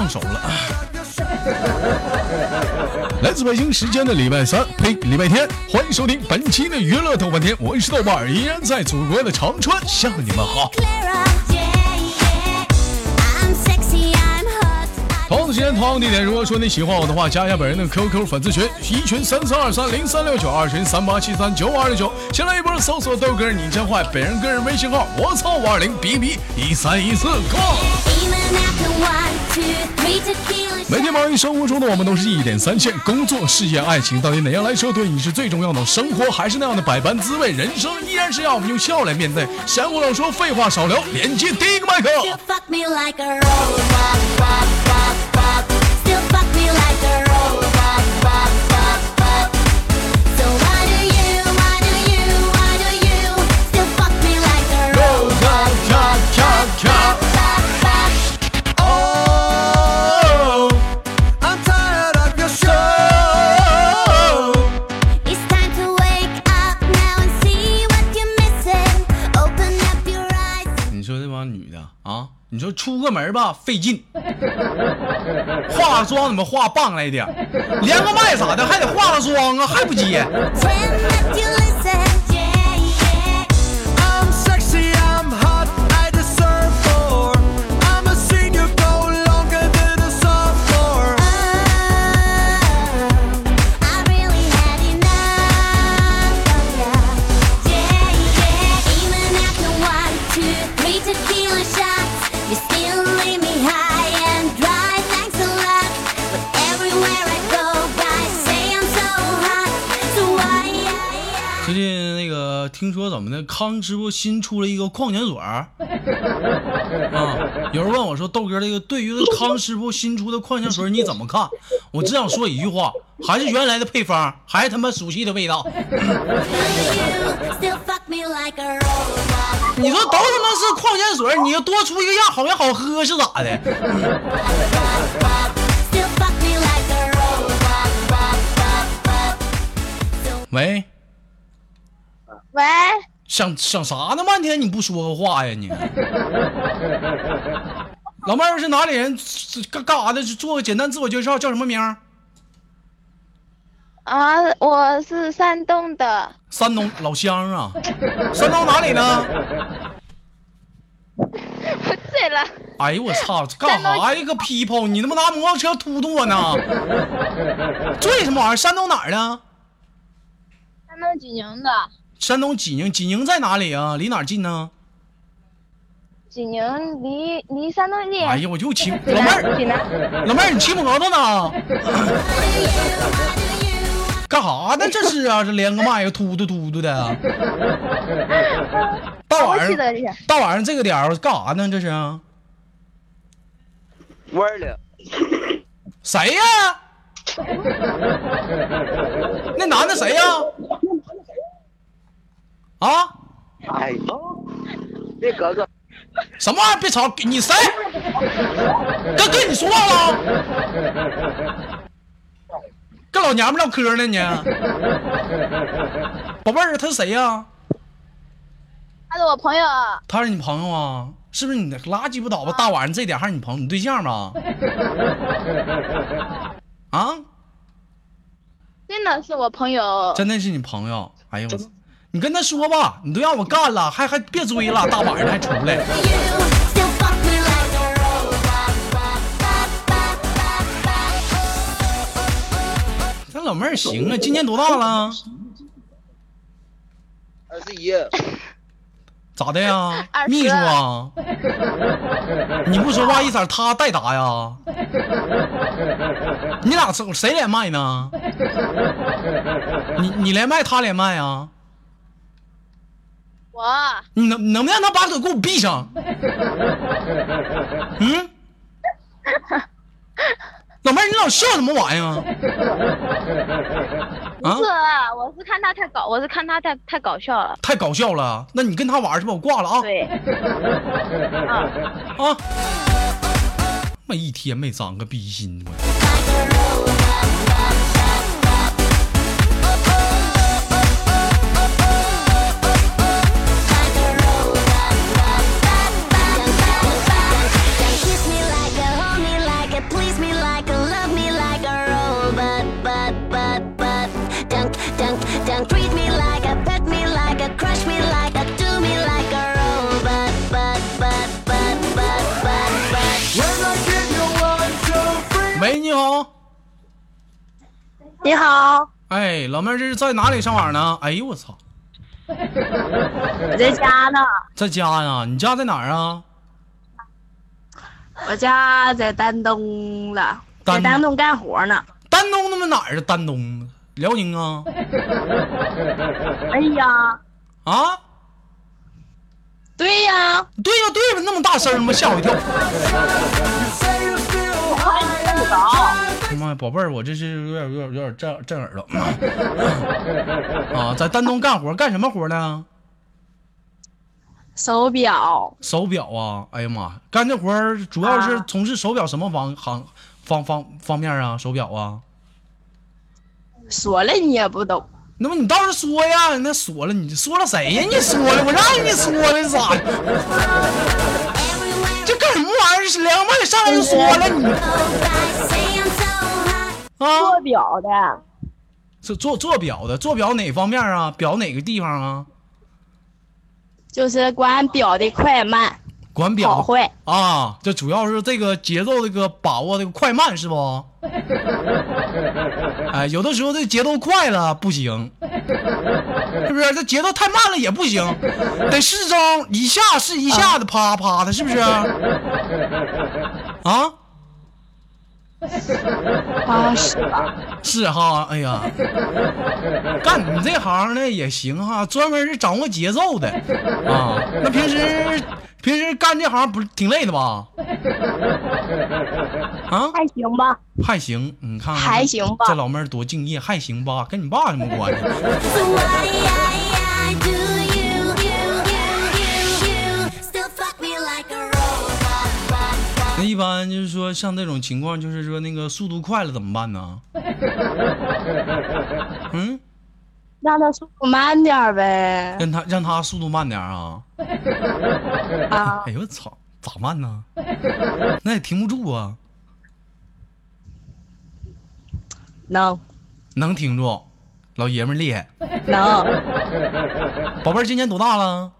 上手了！来自北京时间的礼拜三，呸，礼拜天，欢迎收听本期的娱乐豆瓣天，我是豆瓣，依然在祖国的长春向你们好。同样的时间，同样地点。如果说你喜欢我的话，加一下本人的 QQ 粉丝群，一群三三二三零三六九，二群三八七三九五二六九。先来一波搜索豆哥，你真坏。本人个人微信号：我操五二零 B B 一三一四 Go。每天忙于生活中的我们都是一点三线，工作、事业、爱情，到底哪样来说对你是最重要的？生活还是那样的百般滋味，人生依然是要我们用笑来面对。闲话少说，废话少聊，连接第一个麦克。你说出个门吧费劲，化妆怎么化棒来点，连个麦啥的还得化个妆啊，还不接。听说怎么的？康师傅新出了一个矿泉水儿 啊！有人问我说：“豆哥，这个对于康师傅新出的矿泉水你怎么看？”我只想说一句话：还是原来的配方，还是他妈熟悉的味道。你说都他妈是矿泉水你要多出一个样，好像好喝是咋的？喂。喂，想想啥呢？半天你不说个话呀你？老妹儿是哪里人？干干啥的？做个简单自我介绍，叫什么名？啊，我是山东的。山东老乡啊？山东哪里呢？我醉了。哎呦我操！干啥呀？个屁炮！你他妈拿摩托车突突我呢？醉什么玩意儿？山东哪儿的？山东济宁的。山东济宁，济宁在哪里啊？离哪儿近呢？济宁离离山东近。哎呀，我就骑 老妹儿，老妹儿，你骑摩托呢？干啥呢？这是啊，这连个麦，突突突突的。大晚上，大晚上这个点儿干啥呢？这是？玩了。谁呀？那男的谁呀？啊！哎呦，别哥哥，什么玩意儿？别吵！你谁？跟跟你说话了？跟老娘们唠嗑呢你？宝贝儿，他是谁呀？他是我朋友。他是你朋友啊？是不是你垃圾不倒吧？大晚上这点还是你朋友？你对象吧？啊？真的是我朋友。真的是你朋友？哎呦我！你跟他说吧，你都让我干了，还还别追了，大晚上还出来。这老妹儿行啊，今年多大了？二十一。咋的呀？秘书啊？你不说话一色，他代答呀？你俩谁谁连麦呢？你你连麦，他连麦啊？我，你能能不能让他把嘴给我闭上？嗯，老妹儿，你老笑什么玩意儿？啊？不是，我是看他太搞，我是看他太太搞笑了。太搞笑了？那你跟他玩是吧？我挂了啊。对。啊啊！妈一天没长个逼心我。你好，哎，老妹儿这是在哪里上网呢？哎呦我操，我在家呢，在家呀？你家在哪儿啊？我家在丹东了，丹在丹东干活呢。丹东他妈哪儿啊？丹东，辽宁啊？哎呀，啊？对呀，对呀、对呀、那么大声吗？吓我一跳！妈呀，宝贝儿，我这是有点有点有点震震耳朵啊！在丹东干活，干什么活呢？手表，手表啊！哎呀妈，干这活儿主要是啊从事手表什么方行方方方面啊？手表啊？说了你也不懂。那么你倒是说呀，那说了，你说了谁呀？你说了，我让你说了咋的？这干什么玩意儿？是两妹上来就说了你啊？做表的，是做做表的，做表哪方面啊？表哪个地方啊？就是管表的快慢、管表坏。啊，这主要是这个节奏这个把握这个快慢是不？哎，有的时候这节奏快了不行，是不是？这节奏太慢了也不行，得适中，一下是一下的，啪啪的，是不是？啊？啊，是吧？是哈，哎呀，干你这行的也行哈，专门是掌握节奏的啊。那平时平时干这行不是挺累的吧？啊，还行吧，还行，你看看还行吧这老妹儿多敬业，还行吧？跟你爸有什么关系？那一般就是说，像这种情况，就是说那个速度快了怎么办呢？嗯，让他速度慢点呗。让他让他速度慢点啊！啊，哎呦我操，咋慢呢？那也停不住啊，能能停住，老爷们儿厉害。能，宝贝儿今年多大了？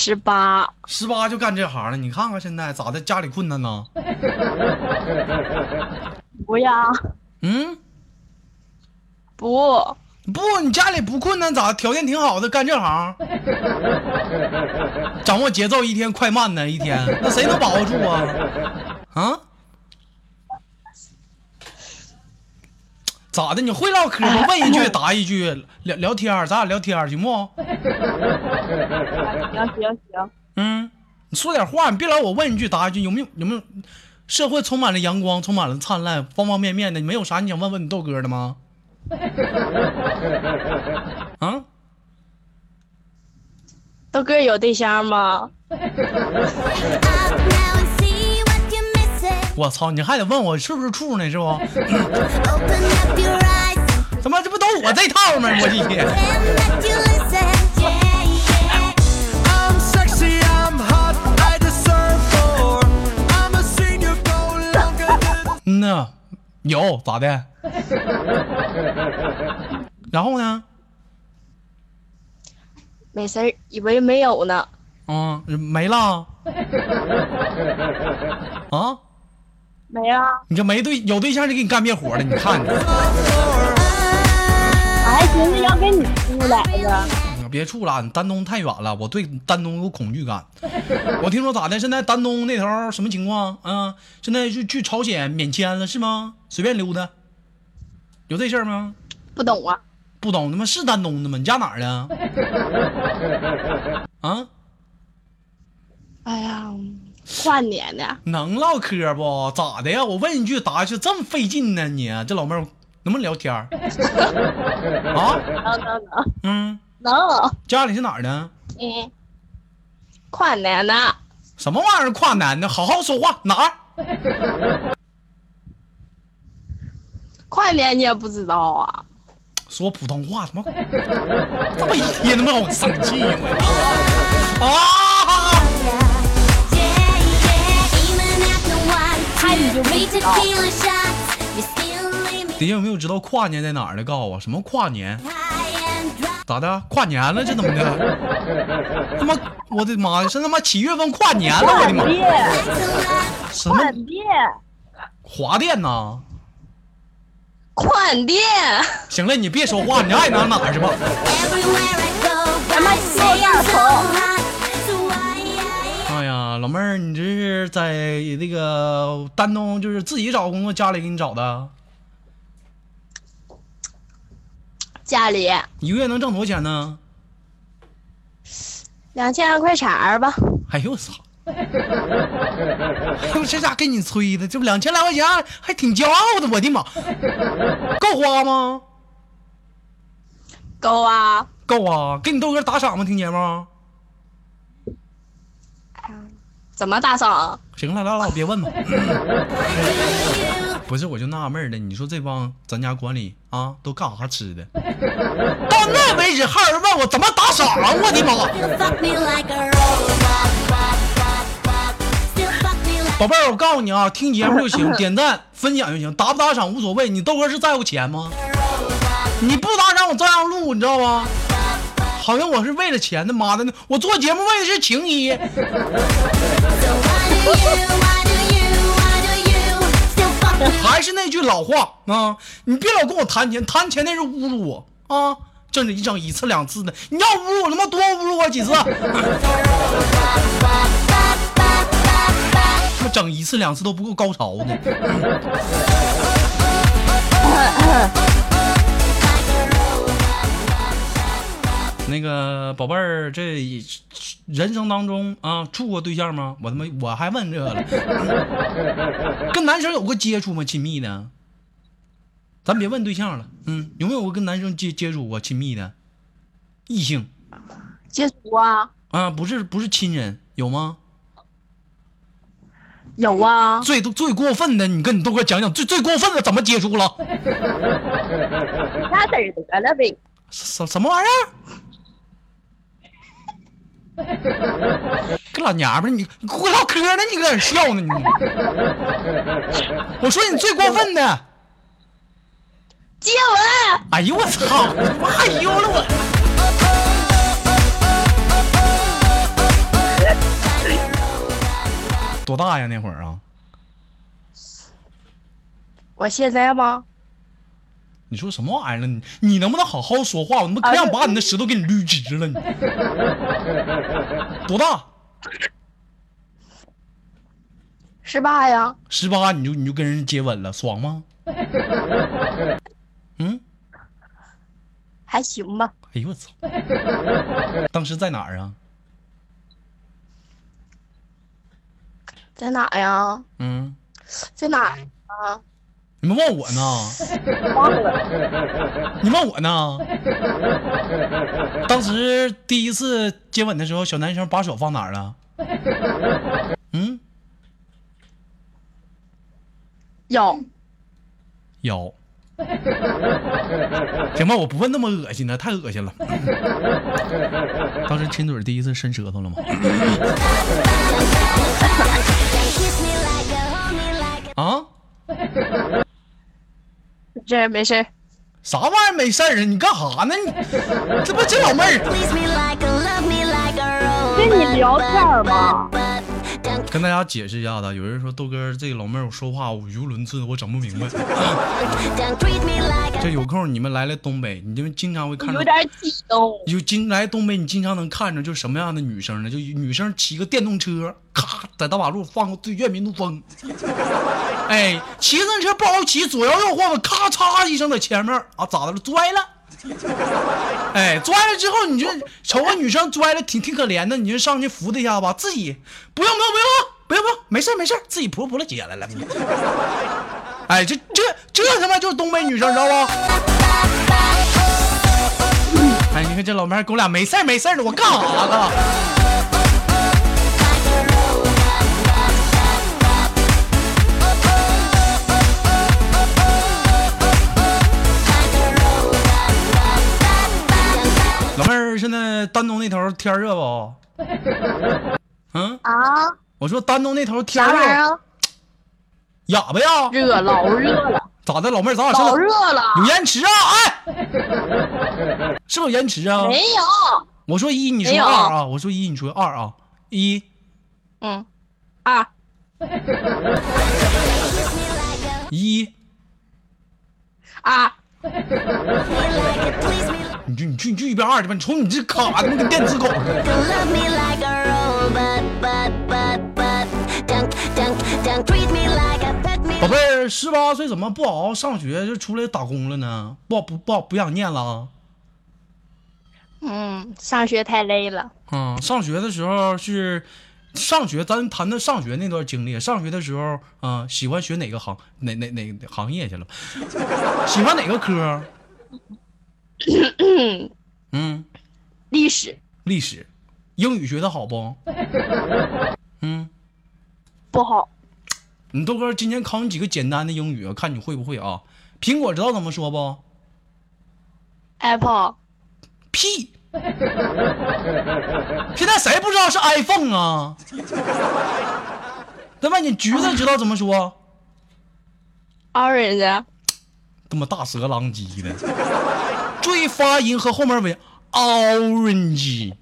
十八，十八就干这行了，你看看现在咋的？家里困难呢？不呀，嗯，不，不，你家里不困难咋？条件挺好的，干这行，掌握节奏，一天快慢呢，一天那谁能把握住啊？啊？咋的？你会唠嗑吗？问一句答一句，聊聊天儿，咱俩聊天儿行不？行行行，嗯，你说点话，你别老我问一句答一句，有没有有没有？社会充满了阳光，充满了灿烂，方方面面的，你没有啥你想问问你豆哥的吗？啊？豆哥有对象吗？我操，你还得问我是不是处呢？是不？怎么这不都我这套吗？我这天，I'm sexy, I'm hot, I deserve more. I'm a senior, go longer than 嗯呐，有咋的？然后呢？没事儿，以为没有呢。嗯，没了。啊，没啊，你这没对有对象就给你干灭火了，你看你。我 还寻思要跟你出来呢。你别处了，你丹东太远了，我对丹东有恐惧感。我听说咋的？现在丹东那头什么情况啊？现在去去朝鲜免签了是吗？随便溜达，有这事儿吗？不懂啊，不懂，他妈是丹东的吗？你家哪儿的？啊？哎呀，跨年的，能唠嗑不？咋的呀？我问一句答一句，这么费劲呢？你这老妹儿能不能聊天儿？啊？能能能嗯，能，家里是哪儿的？嗯，跨年的，什么玩意儿？跨年的？好好说话，哪儿？跨年你也不知道啊？说普通话，他妈这么一天他妈让我生气我啊！底下有没有知道跨年在哪儿的？告诉我，什么跨年？咋的？跨年了？这怎么的？他妈，我的妈呀！是他妈七月份跨年了！我的妈！店，什么华电呐？宽店。行了，你别说话，你爱哪哪儿去吧。他妈有点疼。老妹儿，你这是在那个丹东，就是自己找工作，家里给你找的？家里一个月能挣多少钱呢？两千来块钱儿吧，哎呦我操！哎呦，这家给你吹的，这不两千来块钱，还挺骄傲的，我的妈！够花吗？够啊。够啊！给你豆哥打赏吗？听节目？怎么打赏？行了，拉倒，别问了。不是，我就纳闷了，你说这帮咱家管理啊，都干啥吃的？到那为止还有人问我怎么打赏啊，我的妈！宝贝儿，我告诉你啊，听节目就行，点赞、分享就行，打不打赏无所谓。你豆哥是在乎钱吗？你不打赏我照样录，你知道吗？好像我是为了钱的，妈的，我做节目为的是情谊。还是那句老话啊，你别老跟我谈钱，谈钱那是侮辱我啊！这一整一次两次的，你要侮辱我他妈多侮辱我几次？他整一次两次都不够高潮呢。那个宝贝儿，这人生当中啊，处过对象吗？我他妈我还问这个了，跟男生有过接触吗？亲密的？咱别问对象了，嗯，有没有过跟男生接接触过亲密的异性接触啊？啊？不是不是亲人，有吗？有啊。最最过分的，你跟你豆哥讲讲最最过分的怎么接触了？俩字儿得了呗。什什么玩意儿？个老娘们儿，你你跟我唠嗑呢，你搁这笑呢你？我说你最过分的。接吻。哎呦我操！妈呦了我！多大呀那会儿啊？我现在吗？你说什么玩意儿了？你你能不能好好说话？我他妈可想把你那舌头给你捋直了你！多大？十八呀。十八你就你就跟人接吻了，爽吗？嗯，还行吧。哎呦我操！当时在哪儿啊？在哪呀？嗯，在哪儿啊？你们问我呢？忘了。你问我呢？当时第一次接吻的时候，小男生把手放哪儿了？嗯，有。有。行吧，我不问那么恶心的，太恶心了。当时亲嘴第一次伸舌头了吗？啊？这没事。啥玩意儿没事儿啊？你干啥呢？你这不这老妹儿跟你聊天吗？跟大家解释一下子，有人说豆哥这个老妹儿说话语无伦次，我整不明白。这有空你们来来东北，你们经常会看到有点激动。有经来东北，你经常能看着就是什么样的女生呢？就女生骑个电动车，咔在大马路放个对越民族风，哎，骑自行车不好骑，左摇右晃的，咔嚓一声在前面啊咋的了？摔了。哎，拽了之后，你就瞅个女生拽了，挺挺可怜的，你就上去扶她一下吧，自己不用不用不用不用不用，没事没事，自己扑扑了姐来了。哎，这这这他妈就是东北女生，知道不？哎，你看这老妹儿跟我俩没事儿没事儿的，我干啥呢？现在丹东那头天热不？嗯，啊？我说丹东那头天啥玩意热，儿？哑巴呀？热，老热了，咋的，老妹儿，咱俩老热了。有延迟啊？哎，是不是有延迟啊？没有。我说一，你说二啊？我说一，你说二啊？一，嗯。二。一，啊，你去你去你去一边二去吧！你瞅你这卡的跟电子狗。宝贝儿，十八岁怎么不好好上学就出来打工了呢？不不不不想念了？嗯，上学太累了。嗯，上学的时候是上学，咱谈谈上学那段经历。上学的时候，啊、喜欢学哪个行哪哪哪哪行业去了？喜欢哪个科？嗯，历史历史，英语学的好不？嗯，不好，你豆哥今天考你几个简单的英语，看你会不会啊？苹果知道怎么说不？Apple 屁！现在谁不知道是 iPhone 啊？对吧？你橘子知道怎么说？Orange 他妈大舌狼藉的，注意发音和后面尾 orange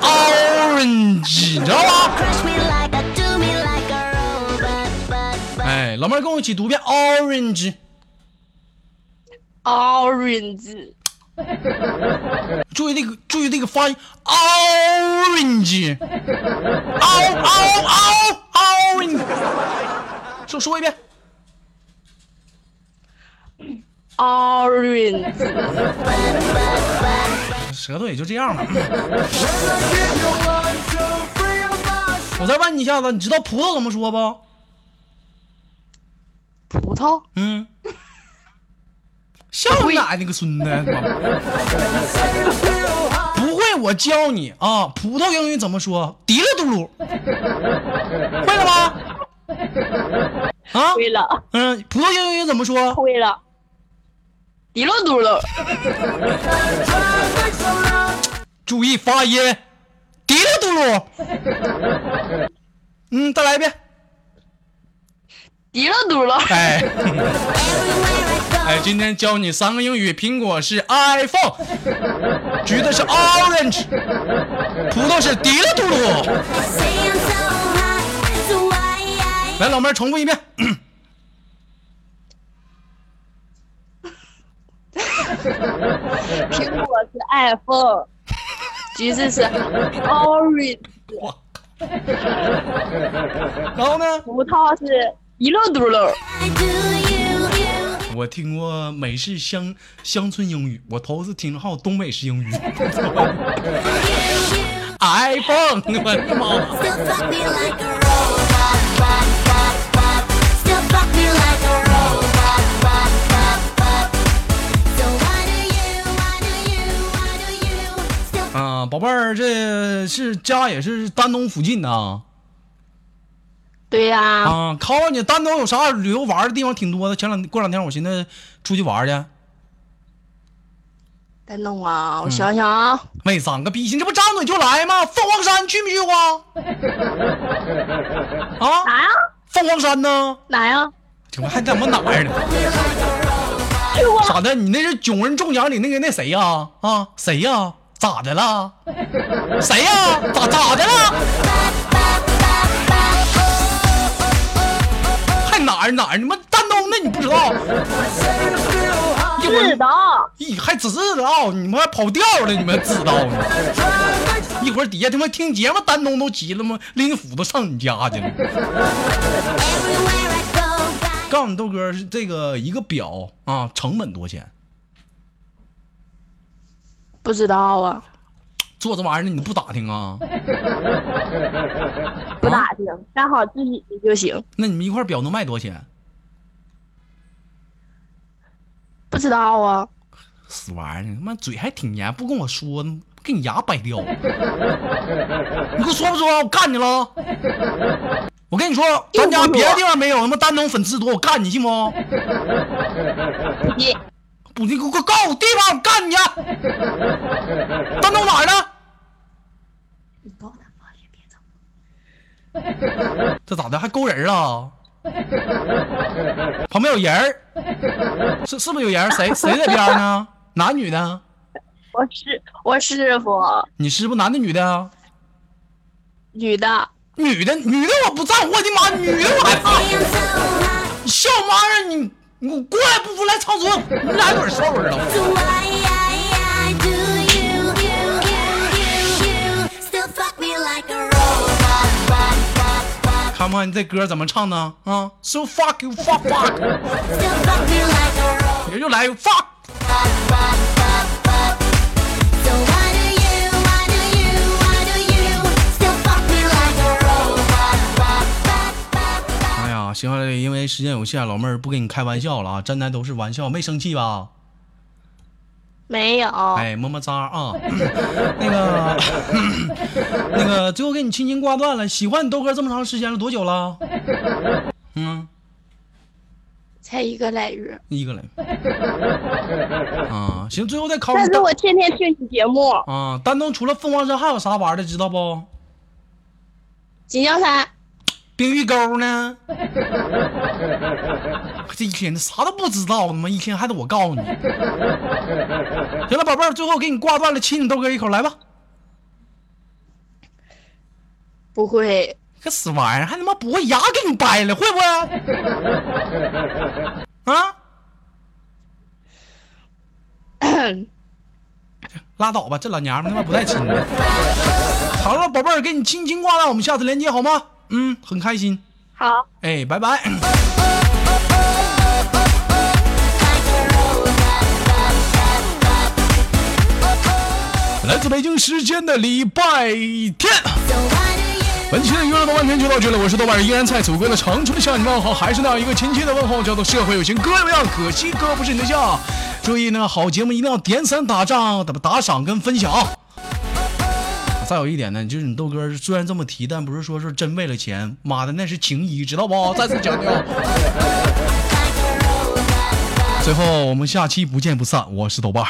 orange，你知道吗？Crush me like a, do me like a robot, but, but. 哎，老妹儿跟我一起读一遍 orange，Orange 注意那个注意那个发音 orange，嗷嗷嗷 orange，说说一遍。Orange 舌头也就这样了。我再问你一下子，你知道葡萄怎么说不？葡萄嗯，像你奶奶个孙子！不会，我教你啊。葡萄英语怎么说？滴了嘟噜，会了吗？啊，会了嗯，葡萄英语怎么说？会了，滴噜嘟噜，注意发音，滴了嘟噜。嗯，再来一遍。滴噜嘟噜，哎，哎，今天教你三个英语，苹果是 iPhone，橘子是 orange，葡萄是滴了嘟噜。来，老妹儿重复一遍。苹 iPhone，橘子是 Orange，然后呢？葡萄是一路嘟噜。我听过美式乡乡村英语，我头次听着还有东北式英语。iPhone，我的妈！啊，宝贝儿，这是家也是丹东附近呐。对呀、啊，考考你，丹东有啥旅游玩的地方挺多的。前两过两天我寻思出去玩去。丹东啊，我想想啊，妹长个逼心，这不张嘴就来吗？凤凰山去没去过？啊，啥呀？凤凰山呢？哪呀？怎么还怎么哪儿呢？去过。咋的？你那是囧人中奖里那个那谁呀、啊？谁呀、咋的了？谁呀、咋咋的了？还哪儿哪儿？你们丹东的你不知道？知道，咦，还知道？你们还跑调了？你们知道呢？一会儿底下他妈听节目，丹东都急了吗？拎斧子上你家去了。告诉你豆哥，是这个一个表啊，成本多少钱？不知道啊，做这玩意儿你不打听啊？不打听，干好自己的就行。那你们一块表能卖多少钱？不知道啊，死玩意儿，他妈嘴还挺严，不跟我说，给你牙掰掉。你给我说不说？我干你了！我跟你说，咱家别的地方没有，他妈丹东粉丝多，我干你信不？你不，你给我告诉我地方，我干你去！丹东哪儿呢？这咋的？还勾人了？旁边有人儿，是是不是有人？谁 谁在边儿呢？男女的？我师我师傅，你师傅男的女的啊？女的，女的女的我不在乎，我的妈，女的我还怕。笑妈呀你？你过来不服来唱主，你俩有点儿说会儿都。看不看你这歌怎么唱的啊？So fuck you fuck fuck。你就来 fuck。行了，因为时间有限，老妹儿不跟你开玩笑了啊，真的都是玩笑，没生气吧？没有，哎，么么哒啊！那个，那个，最后给你轻轻挂断了。喜欢你豆哥这么长时间了，多久了？嗯，才一个来月。一个来月。啊，行，最后再考你但是我天天听你节目，啊，丹东除了凤凰山还有啥玩的，知道不？锦江山冰玉沟呢？这一天啥都不知道，他妈一天还得我告诉你。行了，宝贝儿，最后给你挂断了，亲你豆哥一口，来吧。不会，个死玩意儿，还他妈不会牙给你掰了，会不会？啊，拉倒吧，这老娘们他妈不带亲的。好了，宝贝儿，给你轻轻挂断，我们下次连接好吗？嗯，很开心。好，哎，拜拜。来自北京时间的礼拜天。本期的娱乐豆瓣天就到这里，我是豆瓣儿，依然在祖国的长春向你问好，还是那样一个亲切的问候，叫做社会有情哥有样，可惜哥不是你对象。注意呢，好节目一定要点赞、打仗、打打赏跟分享。再有一点呢，就是你豆哥虽然这么提，但不是说是真为了钱，妈的那是情谊，知道不？再次强调。最后我们下期不见不散，我是豆瓣。